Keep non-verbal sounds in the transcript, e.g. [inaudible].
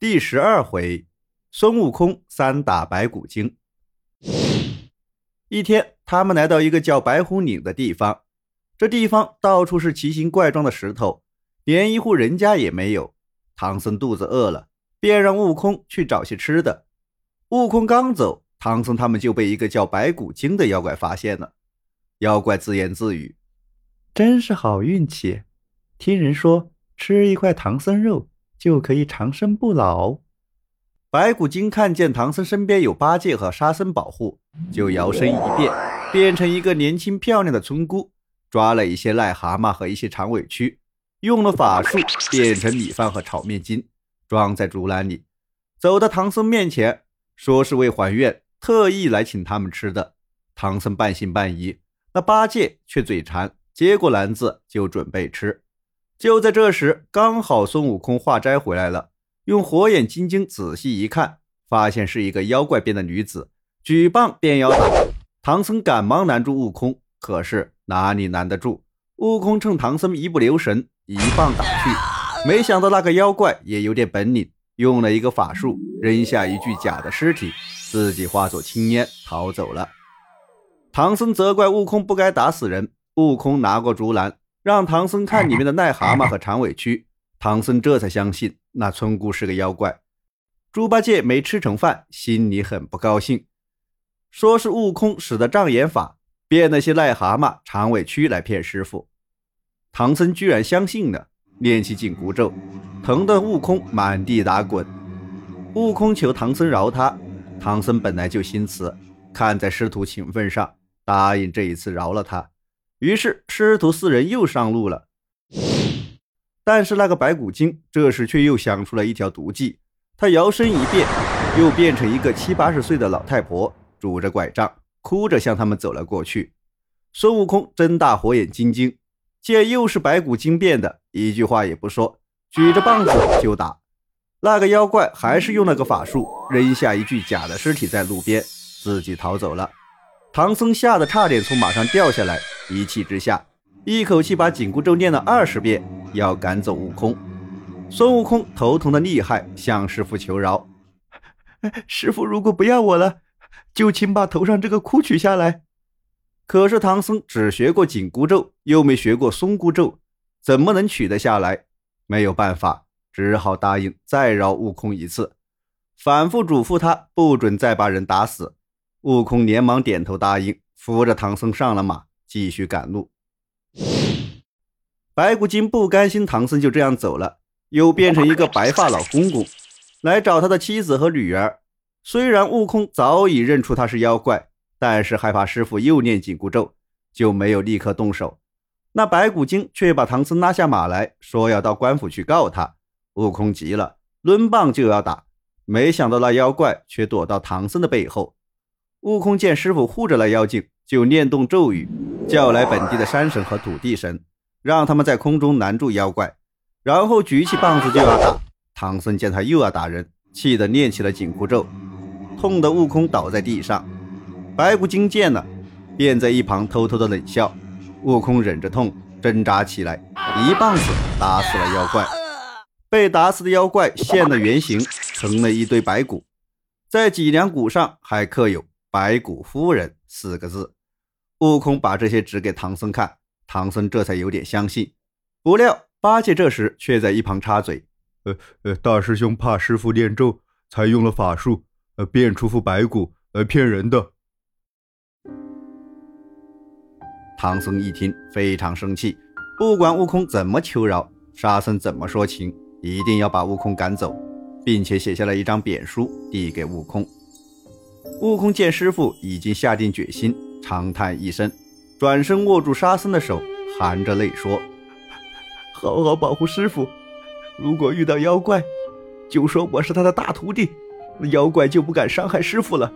第十二回，孙悟空三打白骨精。一天，他们来到一个叫白虎岭的地方。这地方到处是奇形怪状的石头，连一户人家也没有。唐僧肚子饿了，便让悟空去找些吃的。悟空刚走，唐僧他们就被一个叫白骨精的妖怪发现了。妖怪自言自语：“真是好运气，听人说吃一块唐僧肉。”就可以长生不老。白骨精看见唐僧身边有八戒和沙僧保护，就摇身一变，变成一个年轻漂亮的村姑，抓了一些癞蛤蟆和一些长尾蛆，用了法术变成米饭和炒面筋，装在竹篮里，走到唐僧面前，说是为还愿，特意来请他们吃的。唐僧半信半疑，那八戒却嘴馋，接过篮子就准备吃。就在这时，刚好孙悟空化斋回来了，用火眼金睛仔细一看，发现是一个妖怪变的女子，举棒便要打。唐僧赶忙拦住悟空，可是哪里拦得住？悟空趁唐僧一不留神，一棒打去。没想到那个妖怪也有点本领，用了一个法术，扔下一具假的尸体，自己化作青烟逃走了。唐僧责怪悟空不该打死人，悟空拿过竹篮。让唐僧看里面的癞蛤蟆 [laughs] 和长尾蛆，唐僧这才相信那村姑是个妖怪。猪八戒没吃成饭，心里很不高兴，说是悟空使的障眼法，变那些癞蛤蟆、长尾蛆来骗师傅。唐僧居然相信了，念起紧箍咒，疼得悟空满地打滚。悟空求唐僧饶他，唐僧本来就心慈，看在师徒情分上，答应这一次饶了他。于是师徒四人又上路了，但是那个白骨精这时却又想出了一条毒计。他摇身一变，又变成一个七八十岁的老太婆，拄着拐杖，哭着向他们走了过去。孙悟空睁大火眼金睛，见又是白骨精变的，一句话也不说，举着棒子就打。那个妖怪还是用了个法术，扔下一具假的尸体在路边，自己逃走了。唐僧吓得差点从马上掉下来。一气之下，一口气把紧箍咒念了二十遍，要赶走悟空。孙悟空头疼的厉害，向师傅求饶：“师傅，如果不要我了，就请把头上这个箍取下来。”可是唐僧只学过紧箍咒，又没学过松箍咒，怎么能取得下来？没有办法，只好答应再饶悟空一次，反复嘱咐他不准再把人打死。悟空连忙点头答应，扶着唐僧上了马。继续赶路，白骨精不甘心唐僧就这样走了，又变成一个白发老公公来找他的妻子和女儿。虽然悟空早已认出他是妖怪，但是害怕师傅又念紧箍咒，就没有立刻动手。那白骨精却把唐僧拉下马来说要到官府去告他。悟空急了，抡棒就要打，没想到那妖怪却躲到唐僧的背后。悟空见师傅护着那妖精，就念动咒语。叫来本地的山神和土地神，让他们在空中拦住妖怪，然后举起棒子就要打。唐僧见他又要打人，气得念起了紧箍咒，痛得悟空倒在地上。白骨精见了，便在一旁偷偷的冷笑。悟空忍着痛挣扎起来，一棒子打死了妖怪。被打死的妖怪现了原形，成了一堆白骨，在脊梁骨上还刻有“白骨夫人”四个字。悟空把这些纸给唐僧看，唐僧这才有点相信。不料八戒这时却在一旁插嘴：“呃呃，大师兄怕师傅念咒，才用了法术，呃，变出副白骨来骗人的。”唐僧一听非常生气，不管悟空怎么求饶，沙僧怎么说情，一定要把悟空赶走，并且写下了一张贬书递给悟空。悟空见师傅已经下定决心。长叹一声，转身握住沙僧的手，含着泪说：“好好保护师傅，如果遇到妖怪，就说我是他的大徒弟，妖怪就不敢伤害师傅了。”